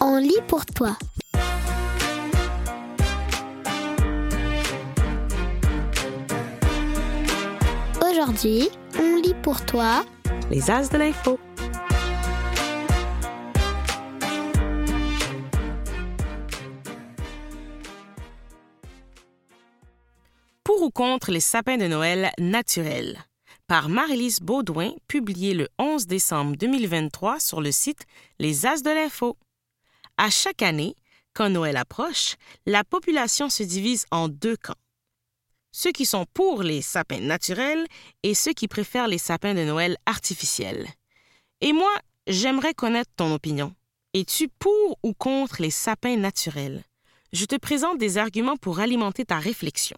On lit pour toi. Aujourd'hui, on lit pour toi Les As de l'info. Contre les sapins de Noël naturels par Marie-Lise Baudouin, publié le 11 décembre 2023 sur le site Les As de l'info. À chaque année, quand Noël approche, la population se divise en deux camps. Ceux qui sont pour les sapins naturels et ceux qui préfèrent les sapins de Noël artificiels. Et moi, j'aimerais connaître ton opinion. Es-tu pour ou contre les sapins naturels? Je te présente des arguments pour alimenter ta réflexion.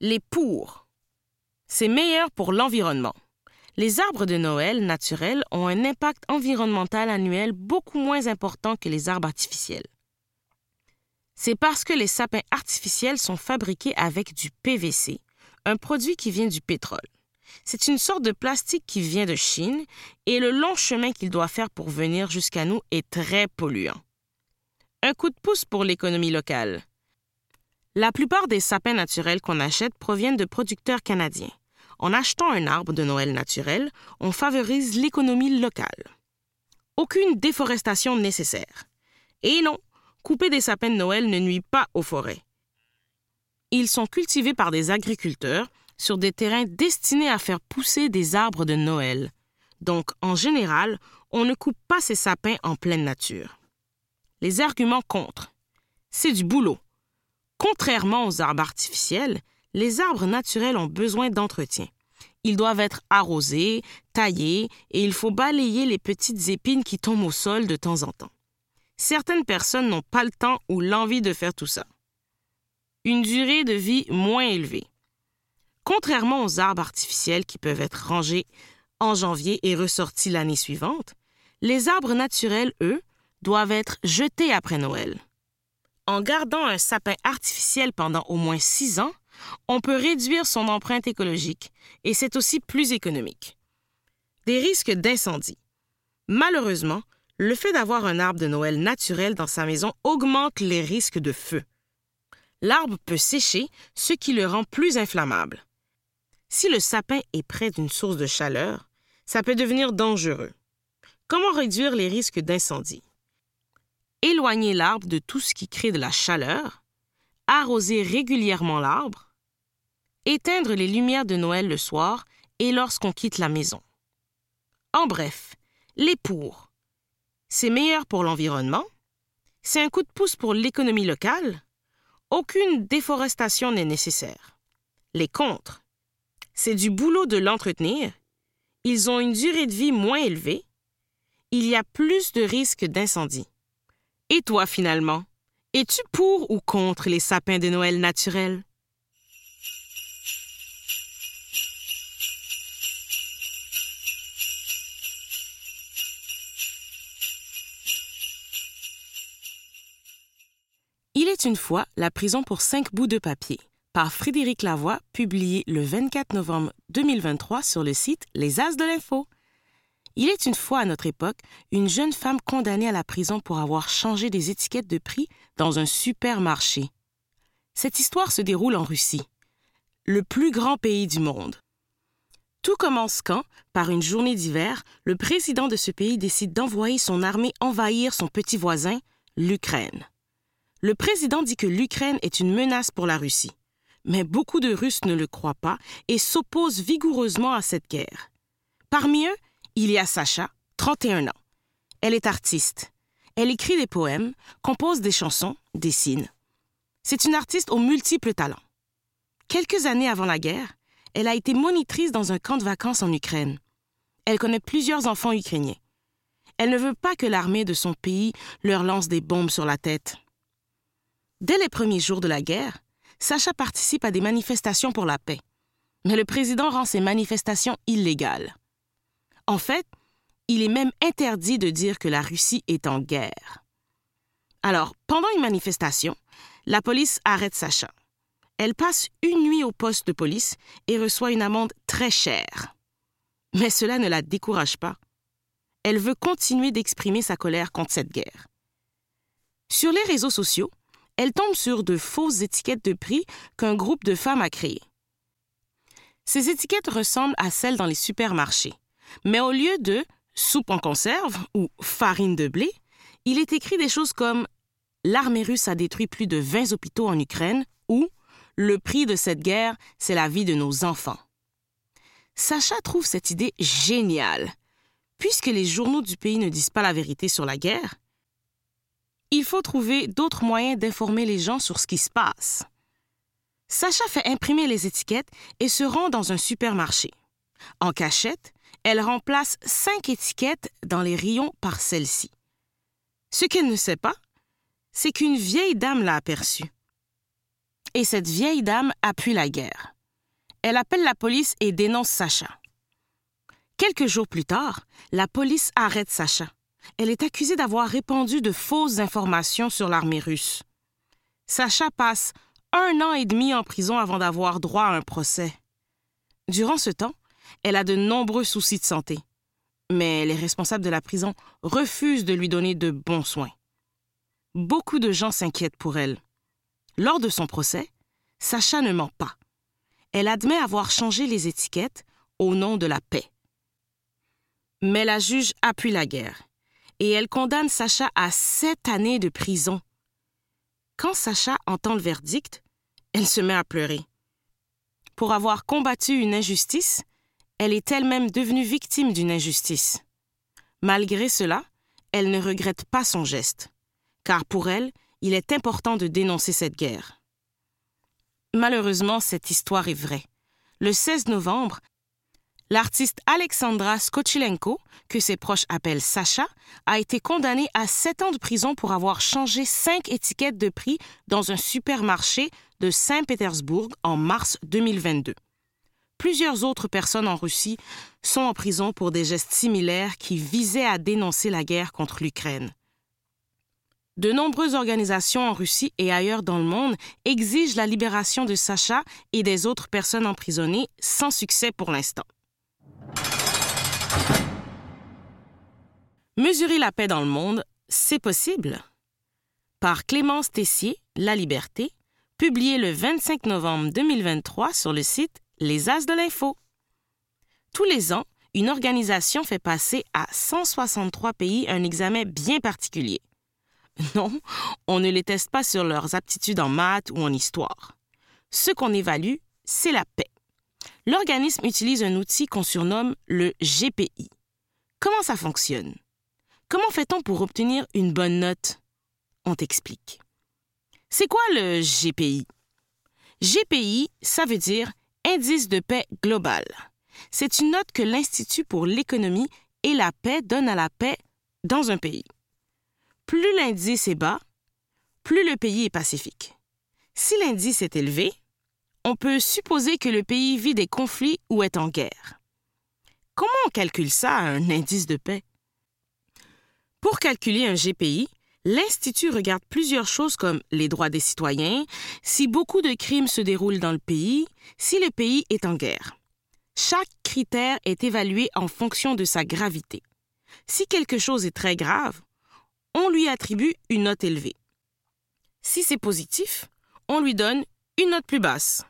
Les pour. C'est meilleur pour l'environnement. Les arbres de Noël naturels ont un impact environnemental annuel beaucoup moins important que les arbres artificiels. C'est parce que les sapins artificiels sont fabriqués avec du PVC, un produit qui vient du pétrole. C'est une sorte de plastique qui vient de Chine et le long chemin qu'il doit faire pour venir jusqu'à nous est très polluant. Un coup de pouce pour l'économie locale. La plupart des sapins naturels qu'on achète proviennent de producteurs canadiens. En achetant un arbre de Noël naturel, on favorise l'économie locale. Aucune déforestation nécessaire. Et non, couper des sapins de Noël ne nuit pas aux forêts. Ils sont cultivés par des agriculteurs sur des terrains destinés à faire pousser des arbres de Noël. Donc, en général, on ne coupe pas ces sapins en pleine nature. Les arguments contre. C'est du boulot. Contrairement aux arbres artificiels, les arbres naturels ont besoin d'entretien. Ils doivent être arrosés, taillés et il faut balayer les petites épines qui tombent au sol de temps en temps. Certaines personnes n'ont pas le temps ou l'envie de faire tout ça. Une durée de vie moins élevée. Contrairement aux arbres artificiels qui peuvent être rangés en janvier et ressortis l'année suivante, les arbres naturels, eux, doivent être jetés après Noël. En gardant un sapin artificiel pendant au moins six ans, on peut réduire son empreinte écologique et c'est aussi plus économique. Des risques d'incendie. Malheureusement, le fait d'avoir un arbre de Noël naturel dans sa maison augmente les risques de feu. L'arbre peut sécher, ce qui le rend plus inflammable. Si le sapin est près d'une source de chaleur, ça peut devenir dangereux. Comment réduire les risques d'incendie? Éloigner l'arbre de tout ce qui crée de la chaleur, arroser régulièrement l'arbre, éteindre les lumières de Noël le soir et lorsqu'on quitte la maison. En bref, les pour. C'est meilleur pour l'environnement, c'est un coup de pouce pour l'économie locale, aucune déforestation n'est nécessaire. Les contre. C'est du boulot de l'entretenir, ils ont une durée de vie moins élevée, il y a plus de risques d'incendie. Et toi finalement, es-tu pour ou contre les sapins de Noël naturels? Il est une fois la prison pour cinq bouts de papier par Frédéric Lavoie, publié le 24 novembre 2023 sur le site Les As de l'Info. Il est une fois à notre époque une jeune femme condamnée à la prison pour avoir changé des étiquettes de prix dans un supermarché. Cette histoire se déroule en Russie, le plus grand pays du monde. Tout commence quand, par une journée d'hiver, le président de ce pays décide d'envoyer son armée envahir son petit voisin, l'Ukraine. Le président dit que l'Ukraine est une menace pour la Russie, mais beaucoup de Russes ne le croient pas et s'opposent vigoureusement à cette guerre. Parmi eux, il y a Sacha, 31 ans. Elle est artiste. Elle écrit des poèmes, compose des chansons, dessine. C'est une artiste aux multiples talents. Quelques années avant la guerre, elle a été monitrice dans un camp de vacances en Ukraine. Elle connaît plusieurs enfants ukrainiens. Elle ne veut pas que l'armée de son pays leur lance des bombes sur la tête. Dès les premiers jours de la guerre, Sacha participe à des manifestations pour la paix. Mais le président rend ces manifestations illégales. En fait, il est même interdit de dire que la Russie est en guerre. Alors, pendant une manifestation, la police arrête Sacha. Elle passe une nuit au poste de police et reçoit une amende très chère. Mais cela ne la décourage pas. Elle veut continuer d'exprimer sa colère contre cette guerre. Sur les réseaux sociaux, elle tombe sur de fausses étiquettes de prix qu'un groupe de femmes a créées. Ces étiquettes ressemblent à celles dans les supermarchés, mais au lieu de soupe en conserve ou farine de blé, il est écrit des choses comme L'armée russe a détruit plus de 20 hôpitaux en Ukraine ou Le prix de cette guerre, c'est la vie de nos enfants. Sacha trouve cette idée géniale. Puisque les journaux du pays ne disent pas la vérité sur la guerre, il faut trouver d'autres moyens d'informer les gens sur ce qui se passe. Sacha fait imprimer les étiquettes et se rend dans un supermarché. En cachette, elle remplace cinq étiquettes dans les rayons par celle-ci. Ce qu'elle ne sait pas, c'est qu'une vieille dame l'a aperçue. Et cette vieille dame appuie la guerre. Elle appelle la police et dénonce Sacha. Quelques jours plus tard, la police arrête Sacha. Elle est accusée d'avoir répandu de fausses informations sur l'armée russe. Sacha passe un an et demi en prison avant d'avoir droit à un procès. Durant ce temps, elle a de nombreux soucis de santé, mais les responsables de la prison refusent de lui donner de bons soins. Beaucoup de gens s'inquiètent pour elle. Lors de son procès, Sacha ne ment pas. Elle admet avoir changé les étiquettes au nom de la paix. Mais la juge appuie la guerre et elle condamne Sacha à sept années de prison. Quand Sacha entend le verdict, elle se met à pleurer. Pour avoir combattu une injustice, elle est elle-même devenue victime d'une injustice. Malgré cela, elle ne regrette pas son geste, car pour elle, il est important de dénoncer cette guerre. Malheureusement, cette histoire est vraie. Le 16 novembre, L'artiste Alexandra Skochilenko, que ses proches appellent Sacha, a été condamnée à sept ans de prison pour avoir changé cinq étiquettes de prix dans un supermarché de Saint-Pétersbourg en mars 2022. Plusieurs autres personnes en Russie sont en prison pour des gestes similaires qui visaient à dénoncer la guerre contre l'Ukraine. De nombreuses organisations en Russie et ailleurs dans le monde exigent la libération de Sacha et des autres personnes emprisonnées sans succès pour l'instant. Mesurer la paix dans le monde, c'est possible. Par Clémence Tessier, La Liberté, publié le 25 novembre 2023 sur le site Les As de l'Info. Tous les ans, une organisation fait passer à 163 pays un examen bien particulier. Non, on ne les teste pas sur leurs aptitudes en maths ou en histoire. Ce qu'on évalue, c'est la paix. L'organisme utilise un outil qu'on surnomme le GPI. Comment ça fonctionne? Comment fait-on pour obtenir une bonne note? On t'explique. C'est quoi le GPI? GPI, ça veut dire Indice de paix global. C'est une note que l'Institut pour l'économie et la paix donne à la paix dans un pays. Plus l'indice est bas, plus le pays est pacifique. Si l'indice est élevé, on peut supposer que le pays vit des conflits ou est en guerre. Comment on calcule ça, un indice de paix? Pour calculer un GPI, l'Institut regarde plusieurs choses comme les droits des citoyens, si beaucoup de crimes se déroulent dans le pays, si le pays est en guerre. Chaque critère est évalué en fonction de sa gravité. Si quelque chose est très grave, on lui attribue une note élevée. Si c'est positif, on lui donne une note plus basse.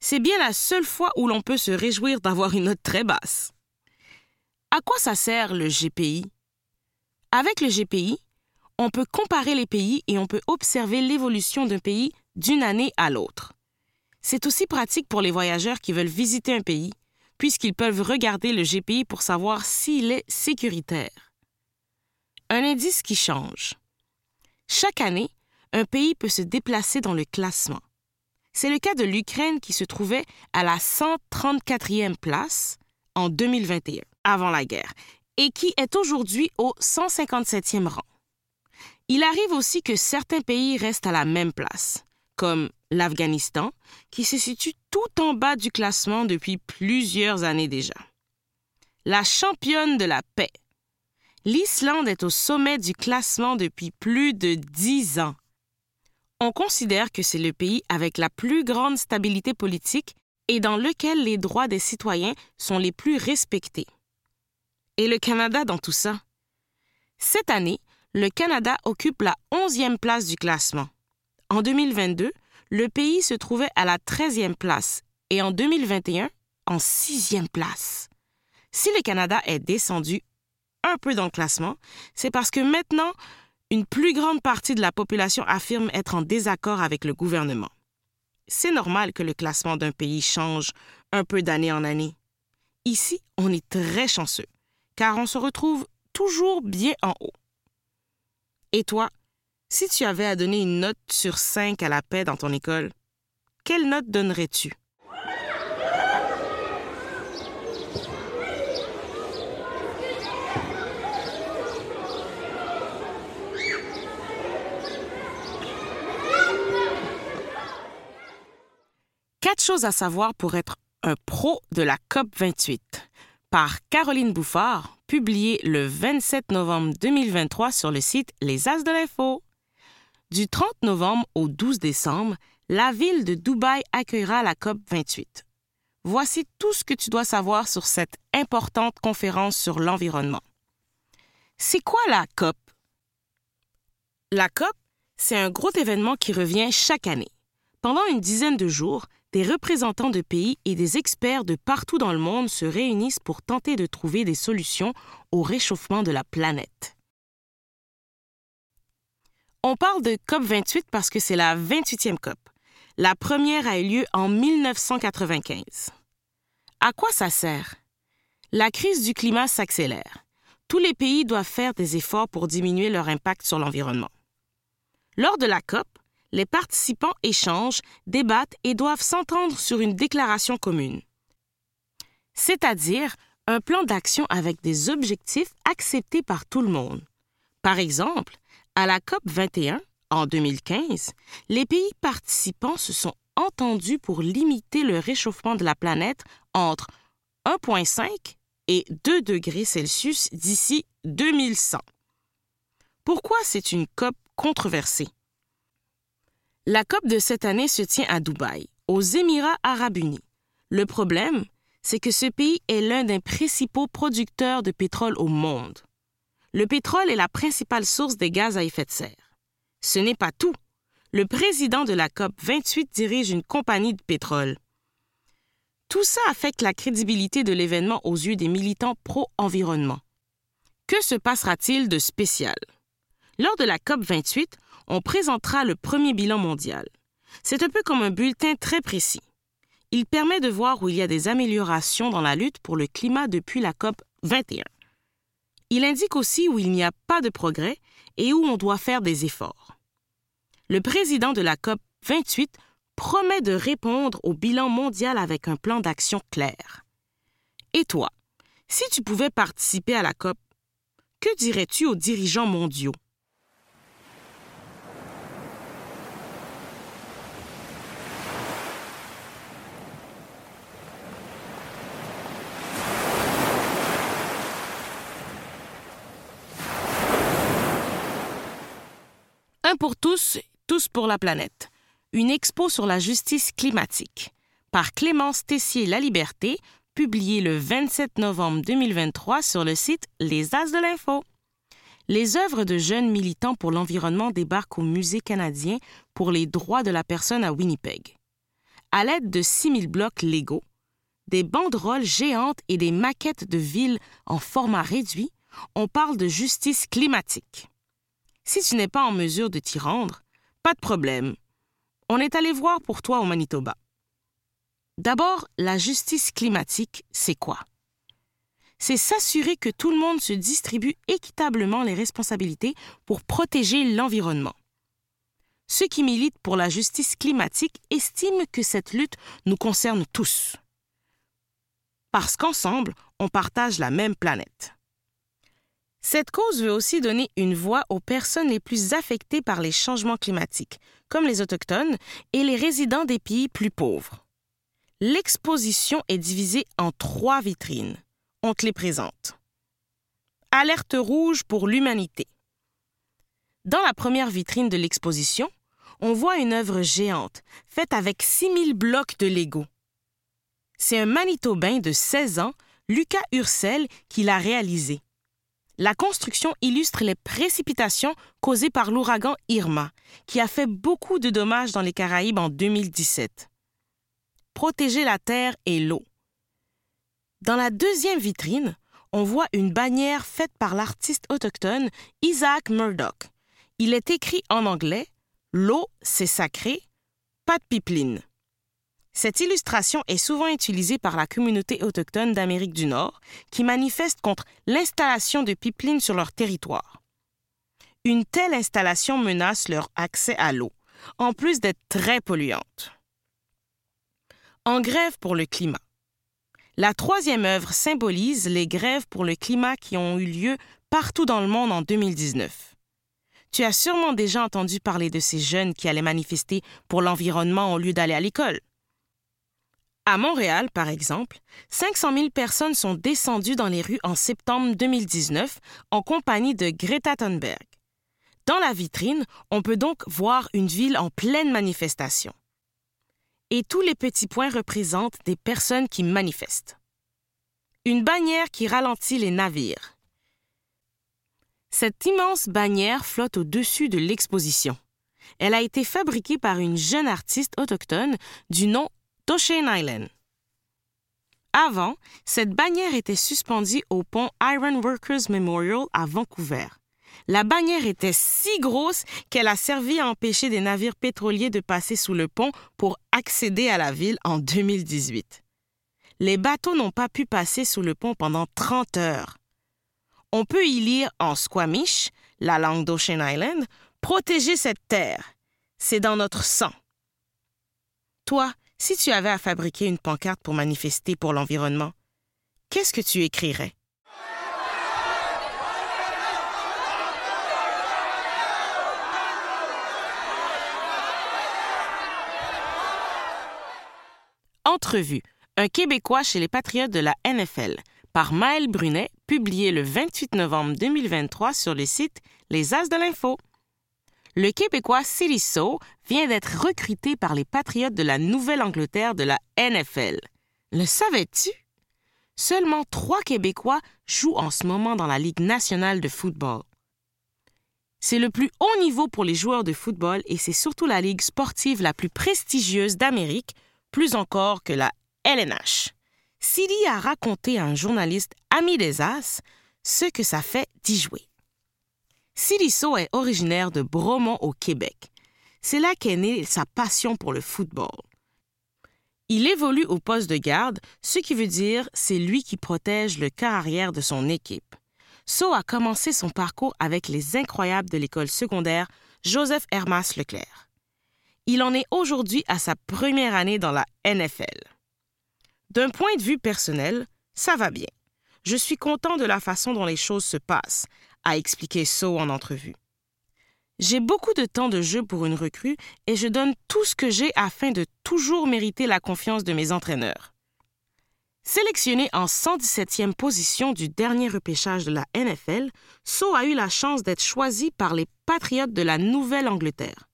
C'est bien la seule fois où l'on peut se réjouir d'avoir une note très basse. À quoi ça sert le GPI avec le GPI, on peut comparer les pays et on peut observer l'évolution d'un pays d'une année à l'autre. C'est aussi pratique pour les voyageurs qui veulent visiter un pays, puisqu'ils peuvent regarder le GPI pour savoir s'il est sécuritaire. Un indice qui change. Chaque année, un pays peut se déplacer dans le classement. C'est le cas de l'Ukraine qui se trouvait à la 134e place en 2021, avant la guerre, et qui est aujourd'hui au 157e rang. Il arrive aussi que certains pays restent à la même place, comme l'Afghanistan, qui se situe tout en bas du classement depuis plusieurs années déjà. La championne de la paix. L'Islande est au sommet du classement depuis plus de dix ans. On considère que c'est le pays avec la plus grande stabilité politique et dans lequel les droits des citoyens sont les plus respectés. Et le Canada dans tout ça? Cette année, le Canada occupe la 11e place du classement. En 2022, le pays se trouvait à la 13e place et en 2021, en 6e place. Si le Canada est descendu un peu dans le classement, c'est parce que maintenant, une plus grande partie de la population affirme être en désaccord avec le gouvernement. C'est normal que le classement d'un pays change un peu d'année en année. Ici, on est très chanceux, car on se retrouve toujours bien en haut. Et toi, si tu avais à donner une note sur 5 à la paix dans ton école, quelle note donnerais-tu? Quatre choses à savoir pour être un pro de la COP 28 par Caroline Bouffard, publié le 27 novembre 2023 sur le site Les As de l'Info. Du 30 novembre au 12 décembre, la ville de Dubaï accueillera la COP 28. Voici tout ce que tu dois savoir sur cette importante conférence sur l'environnement. C'est quoi la COP? La COP, c'est un gros événement qui revient chaque année. Pendant une dizaine de jours, des représentants de pays et des experts de partout dans le monde se réunissent pour tenter de trouver des solutions au réchauffement de la planète. On parle de COP28 parce que c'est la 28e COP. La première a eu lieu en 1995. À quoi ça sert? La crise du climat s'accélère. Tous les pays doivent faire des efforts pour diminuer leur impact sur l'environnement. Lors de la COP, les participants échangent, débattent et doivent s'entendre sur une déclaration commune, c'est-à-dire un plan d'action avec des objectifs acceptés par tout le monde. Par exemple, à la COP 21, en 2015, les pays participants se sont entendus pour limiter le réchauffement de la planète entre 1,5 et 2 degrés Celsius d'ici 2100. Pourquoi c'est une COP controversée? La COP de cette année se tient à Dubaï, aux Émirats arabes unis. Le problème, c'est que ce pays est l'un des principaux producteurs de pétrole au monde. Le pétrole est la principale source des gaz à effet de serre. Ce n'est pas tout. Le président de la COP 28 dirige une compagnie de pétrole. Tout ça affecte la crédibilité de l'événement aux yeux des militants pro-environnement. Que se passera-t-il de spécial? Lors de la COP 28, on présentera le premier bilan mondial. C'est un peu comme un bulletin très précis. Il permet de voir où il y a des améliorations dans la lutte pour le climat depuis la COP 21. Il indique aussi où il n'y a pas de progrès et où on doit faire des efforts. Le président de la COP 28 promet de répondre au bilan mondial avec un plan d'action clair. Et toi, si tu pouvais participer à la COP, que dirais-tu aux dirigeants mondiaux? Pour tous, tous pour la planète. Une expo sur la justice climatique. Par Clémence Tessier La Liberté, publié le 27 novembre 2023 sur le site Les As de l'Info. Les œuvres de jeunes militants pour l'environnement débarquent au Musée canadien pour les droits de la personne à Winnipeg. À l'aide de 6000 blocs légaux, des banderoles géantes et des maquettes de villes en format réduit, on parle de justice climatique. Si tu n'es pas en mesure de t'y rendre, pas de problème. On est allé voir pour toi au Manitoba. D'abord, la justice climatique, c'est quoi? C'est s'assurer que tout le monde se distribue équitablement les responsabilités pour protéger l'environnement. Ceux qui militent pour la justice climatique estiment que cette lutte nous concerne tous. Parce qu'ensemble, on partage la même planète. Cette cause veut aussi donner une voix aux personnes les plus affectées par les changements climatiques, comme les Autochtones et les résidents des pays plus pauvres. L'exposition est divisée en trois vitrines. On te les présente. Alerte rouge pour l'humanité. Dans la première vitrine de l'exposition, on voit une œuvre géante, faite avec 6000 blocs de Lego. C'est un Manitobain de 16 ans, Lucas Ursel, qui l'a réalisé. La construction illustre les précipitations causées par l'ouragan Irma, qui a fait beaucoup de dommages dans les Caraïbes en 2017. Protéger la terre et l'eau. Dans la deuxième vitrine, on voit une bannière faite par l'artiste autochtone Isaac Murdoch. Il est écrit en anglais L'eau, c'est sacré, pas de pipeline. Cette illustration est souvent utilisée par la communauté autochtone d'Amérique du Nord qui manifeste contre l'installation de pipelines sur leur territoire. Une telle installation menace leur accès à l'eau, en plus d'être très polluante. En grève pour le climat. La troisième œuvre symbolise les grèves pour le climat qui ont eu lieu partout dans le monde en 2019. Tu as sûrement déjà entendu parler de ces jeunes qui allaient manifester pour l'environnement au lieu d'aller à l'école. À Montréal, par exemple, 500 000 personnes sont descendues dans les rues en septembre 2019 en compagnie de Greta Thunberg. Dans la vitrine, on peut donc voir une ville en pleine manifestation. Et tous les petits points représentent des personnes qui manifestent. Une bannière qui ralentit les navires. Cette immense bannière flotte au-dessus de l'exposition. Elle a été fabriquée par une jeune artiste autochtone du nom Toshane Island. Avant, cette bannière était suspendue au pont Iron Workers Memorial à Vancouver. La bannière était si grosse qu'elle a servi à empêcher des navires pétroliers de passer sous le pont pour accéder à la ville en 2018. Les bateaux n'ont pas pu passer sous le pont pendant 30 heures. On peut y lire en squamish, la langue d'Ocean Island, Protéger cette terre. C'est dans notre sang. Toi, si tu avais à fabriquer une pancarte pour manifester pour l'environnement, qu'est-ce que tu écrirais? Entrevue. Un Québécois chez les Patriotes de la NFL par Maël Brunet, publié le 28 novembre 2023 sur le site Les As de l'Info le Québécois Silisso vient d'être recruté par les Patriotes de la Nouvelle-Angleterre de la NFL. Le savais-tu? Seulement trois Québécois jouent en ce moment dans la Ligue nationale de football. C'est le plus haut niveau pour les joueurs de football et c'est surtout la ligue sportive la plus prestigieuse d'Amérique, plus encore que la LNH. Silly a raconté à un journaliste ami des As ce que ça fait d'y jouer. Silisso est originaire de Bromont au Québec. C'est là qu'est née sa passion pour le football. Il évolue au poste de garde, ce qui veut dire c'est lui qui protège le cœur arrière de son équipe. So a commencé son parcours avec les incroyables de l'école secondaire Joseph Hermas Leclerc. Il en est aujourd'hui à sa première année dans la NFL. D'un point de vue personnel, ça va bien. Je suis content de la façon dont les choses se passent, a expliqué So en entrevue. J'ai beaucoup de temps de jeu pour une recrue et je donne tout ce que j'ai afin de toujours mériter la confiance de mes entraîneurs. Sélectionné en 117e position du dernier repêchage de la NFL, So a eu la chance d'être choisi par les Patriotes de la Nouvelle-Angleterre.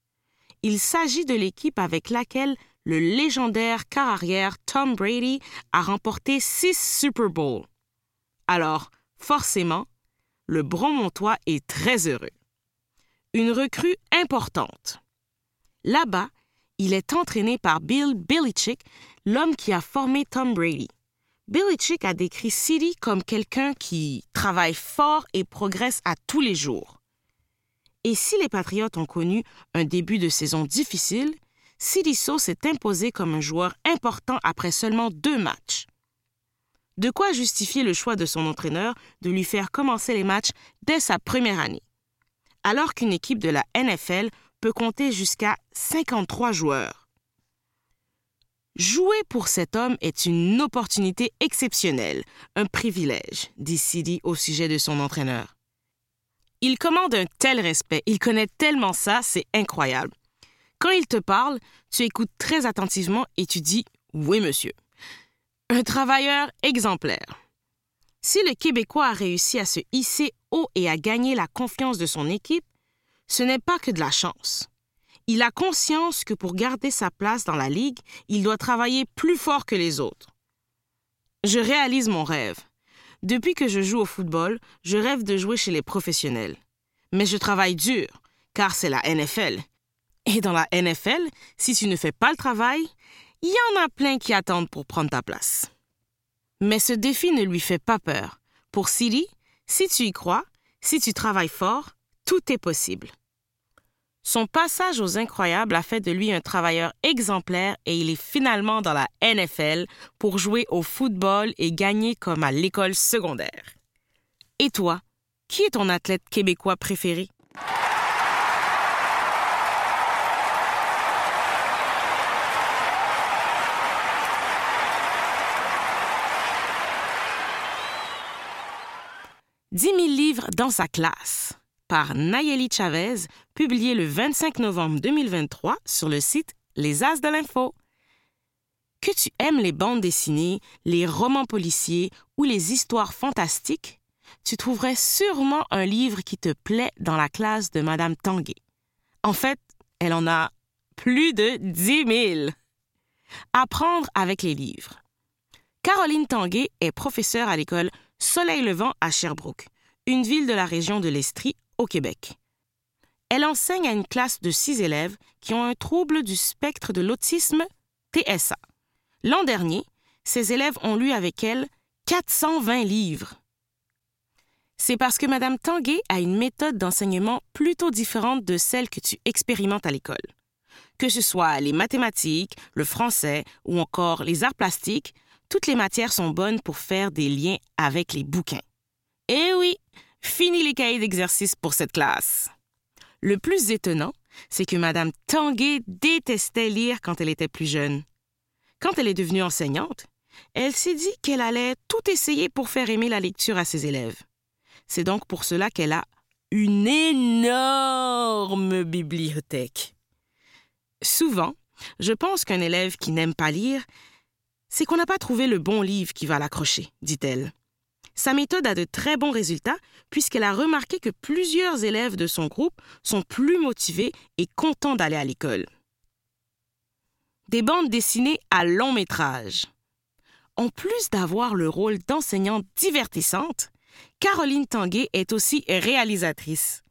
Il s'agit de l'équipe avec laquelle le légendaire car arrière Tom Brady a remporté six Super Bowls. Alors, forcément, le Bromontois est très heureux. Une recrue importante. Là-bas, il est entraîné par Bill Belichick, l'homme qui a formé Tom Brady. Belichick a décrit City comme quelqu'un qui travaille fort et progresse à tous les jours. Et si les Patriotes ont connu un début de saison difficile, So s'est imposé comme un joueur important après seulement deux matchs. De quoi justifier le choix de son entraîneur de lui faire commencer les matchs dès sa première année, alors qu'une équipe de la NFL peut compter jusqu'à 53 joueurs. Jouer pour cet homme est une opportunité exceptionnelle, un privilège, dit Sidi au sujet de son entraîneur. Il commande un tel respect, il connaît tellement ça, c'est incroyable. Quand il te parle, tu écoutes très attentivement et tu dis Oui, monsieur. Un travailleur exemplaire. Si le Québécois a réussi à se hisser et à gagner la confiance de son équipe, ce n'est pas que de la chance. Il a conscience que pour garder sa place dans la ligue, il doit travailler plus fort que les autres. Je réalise mon rêve. Depuis que je joue au football, je rêve de jouer chez les professionnels. Mais je travaille dur, car c'est la NFL. Et dans la NFL, si tu ne fais pas le travail, il y en a plein qui attendent pour prendre ta place. Mais ce défi ne lui fait pas peur. Pour Silly, si tu y crois, si tu travailles fort, tout est possible. Son passage aux incroyables a fait de lui un travailleur exemplaire et il est finalement dans la NFL pour jouer au football et gagner comme à l'école secondaire. Et toi, qui est ton athlète québécois préféré? Dix mille livres dans sa classe par Nayeli Chavez, publié le 25 novembre 2023 sur le site Les As de l'Info. Que tu aimes les bandes dessinées, les romans policiers ou les histoires fantastiques, tu trouverais sûrement un livre qui te plaît dans la classe de Madame Tanguay. En fait, elle en a plus de 10 000. Apprendre avec les livres. Caroline Tanguay est professeure à l'école Soleil Levant à Sherbrooke, une ville de la région de l'Estrie au Québec. Elle enseigne à une classe de six élèves qui ont un trouble du spectre de l'autisme TSA. L'an dernier, ces élèves ont lu avec elle 420 livres. C'est parce que Mme Tanguay a une méthode d'enseignement plutôt différente de celle que tu expérimentes à l'école. Que ce soit les mathématiques, le français ou encore les arts plastiques, toutes les matières sont bonnes pour faire des liens avec les bouquins. Eh oui, Fini les cahiers d'exercice pour cette classe. Le plus étonnant, c'est que Madame Tanguay détestait lire quand elle était plus jeune. Quand elle est devenue enseignante, elle s'est dit qu'elle allait tout essayer pour faire aimer la lecture à ses élèves. C'est donc pour cela qu'elle a une énorme bibliothèque. Souvent, je pense qu'un élève qui n'aime pas lire, c'est qu'on n'a pas trouvé le bon livre qui va l'accrocher, dit-elle. Sa méthode a de très bons résultats puisqu'elle a remarqué que plusieurs élèves de son groupe sont plus motivés et contents d'aller à l'école. Des bandes dessinées à long métrage. En plus d'avoir le rôle d'enseignante divertissante, Caroline Tanguay est aussi réalisatrice.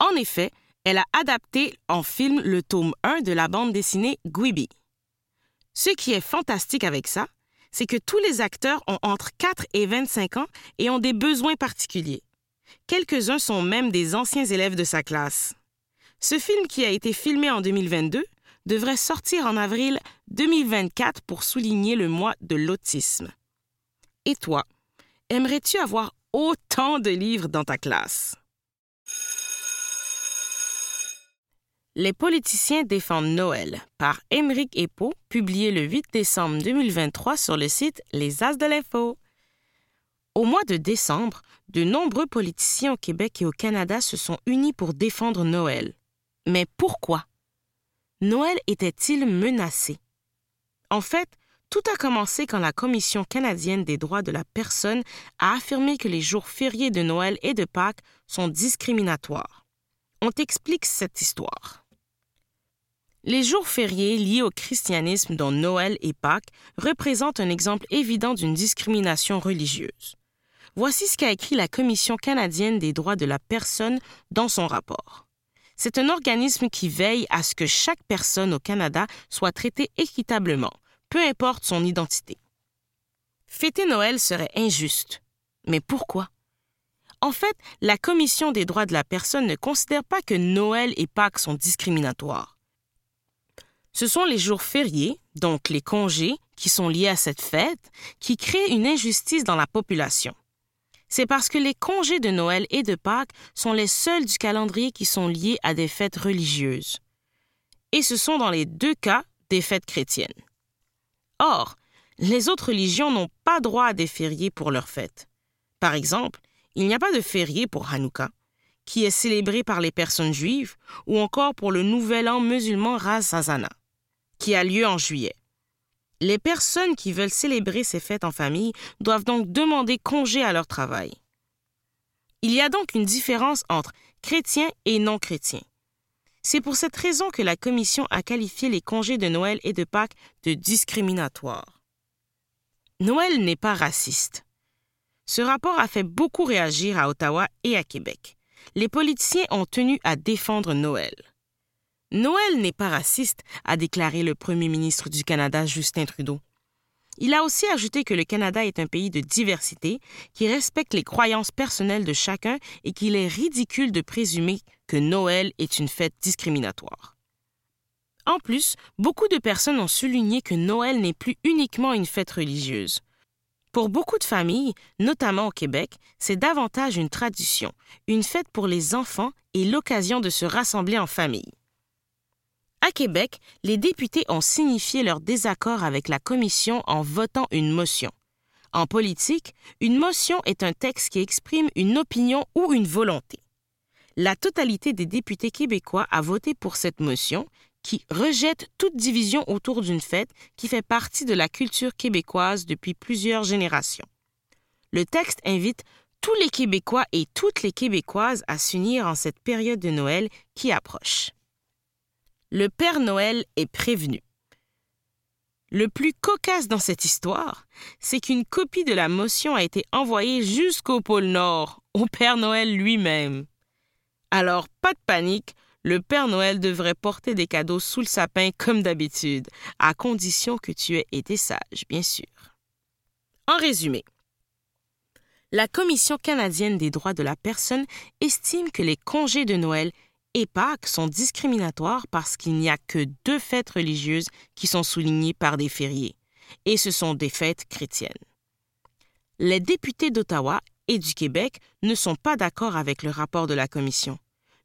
En effet, elle a adapté en film le tome 1 de la bande dessinée Guibi. Ce qui est fantastique avec ça, c'est que tous les acteurs ont entre 4 et 25 ans et ont des besoins particuliers. Quelques-uns sont même des anciens élèves de sa classe. Ce film qui a été filmé en 2022 devrait sortir en avril 2024 pour souligner le mois de l'autisme. Et toi, aimerais-tu avoir autant de livres dans ta classe? Les politiciens défendent Noël par Émeric Epo, publié le 8 décembre 2023 sur le site Les As de l'Info. Au mois de décembre, de nombreux politiciens au Québec et au Canada se sont unis pour défendre Noël. Mais pourquoi? Noël était-il menacé? En fait, tout a commencé quand la Commission canadienne des droits de la personne a affirmé que les jours fériés de Noël et de Pâques sont discriminatoires. On t'explique cette histoire. Les jours fériés liés au christianisme dont Noël et Pâques représentent un exemple évident d'une discrimination religieuse. Voici ce qu'a écrit la Commission canadienne des droits de la personne dans son rapport. C'est un organisme qui veille à ce que chaque personne au Canada soit traitée équitablement, peu importe son identité. Fêter Noël serait injuste. Mais pourquoi? En fait, la Commission des droits de la personne ne considère pas que Noël et Pâques sont discriminatoires. Ce sont les jours fériés, donc les congés qui sont liés à cette fête, qui créent une injustice dans la population. C'est parce que les congés de Noël et de Pâques sont les seuls du calendrier qui sont liés à des fêtes religieuses. Et ce sont dans les deux cas des fêtes chrétiennes. Or, les autres religions n'ont pas droit à des fériés pour leurs fêtes. Par exemple, il n'y a pas de férié pour Hanouka, qui est célébré par les personnes juives, ou encore pour le nouvel an musulman Hasana qui a lieu en juillet. Les personnes qui veulent célébrer ces fêtes en famille doivent donc demander congé à leur travail. Il y a donc une différence entre chrétiens et non chrétiens. C'est pour cette raison que la Commission a qualifié les congés de Noël et de Pâques de discriminatoires. Noël n'est pas raciste. Ce rapport a fait beaucoup réagir à Ottawa et à Québec. Les politiciens ont tenu à défendre Noël. Noël n'est pas raciste, a déclaré le premier ministre du Canada, Justin Trudeau. Il a aussi ajouté que le Canada est un pays de diversité qui respecte les croyances personnelles de chacun et qu'il est ridicule de présumer que Noël est une fête discriminatoire. En plus, beaucoup de personnes ont souligné que Noël n'est plus uniquement une fête religieuse. Pour beaucoup de familles, notamment au Québec, c'est davantage une tradition, une fête pour les enfants et l'occasion de se rassembler en famille. À Québec, les députés ont signifié leur désaccord avec la commission en votant une motion. En politique, une motion est un texte qui exprime une opinion ou une volonté. La totalité des députés québécois a voté pour cette motion qui rejette toute division autour d'une fête qui fait partie de la culture québécoise depuis plusieurs générations. Le texte invite tous les Québécois et toutes les Québécoises à s'unir en cette période de Noël qui approche le Père Noël est prévenu. Le plus cocasse dans cette histoire, c'est qu'une copie de la motion a été envoyée jusqu'au pôle Nord, au Père Noël lui-même. Alors, pas de panique, le Père Noël devrait porter des cadeaux sous le sapin comme d'habitude, à condition que tu aies été sage, bien sûr. En résumé, la Commission canadienne des droits de la personne estime que les congés de Noël et Pâques sont discriminatoires parce qu'il n'y a que deux fêtes religieuses qui sont soulignées par des fériés, et ce sont des fêtes chrétiennes. Les députés d'Ottawa et du Québec ne sont pas d'accord avec le rapport de la Commission.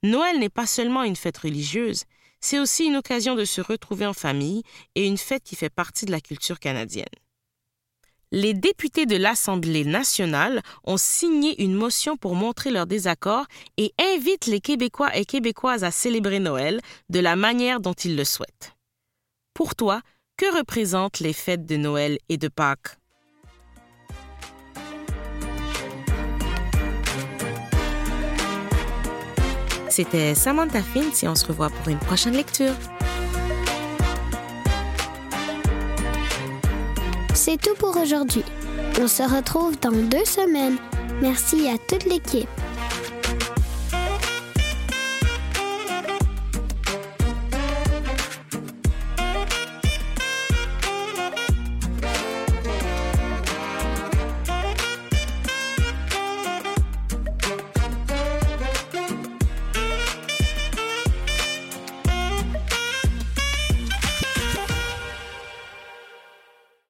Noël n'est pas seulement une fête religieuse, c'est aussi une occasion de se retrouver en famille et une fête qui fait partie de la culture canadienne les députés de l'Assemblée nationale ont signé une motion pour montrer leur désaccord et invitent les Québécois et Québécoises à célébrer Noël de la manière dont ils le souhaitent. Pour toi, que représentent les fêtes de Noël et de Pâques? C'était Samantha Fintz et on se revoit pour une prochaine lecture. C'est tout pour aujourd'hui. On se retrouve dans deux semaines. Merci à toute l'équipe.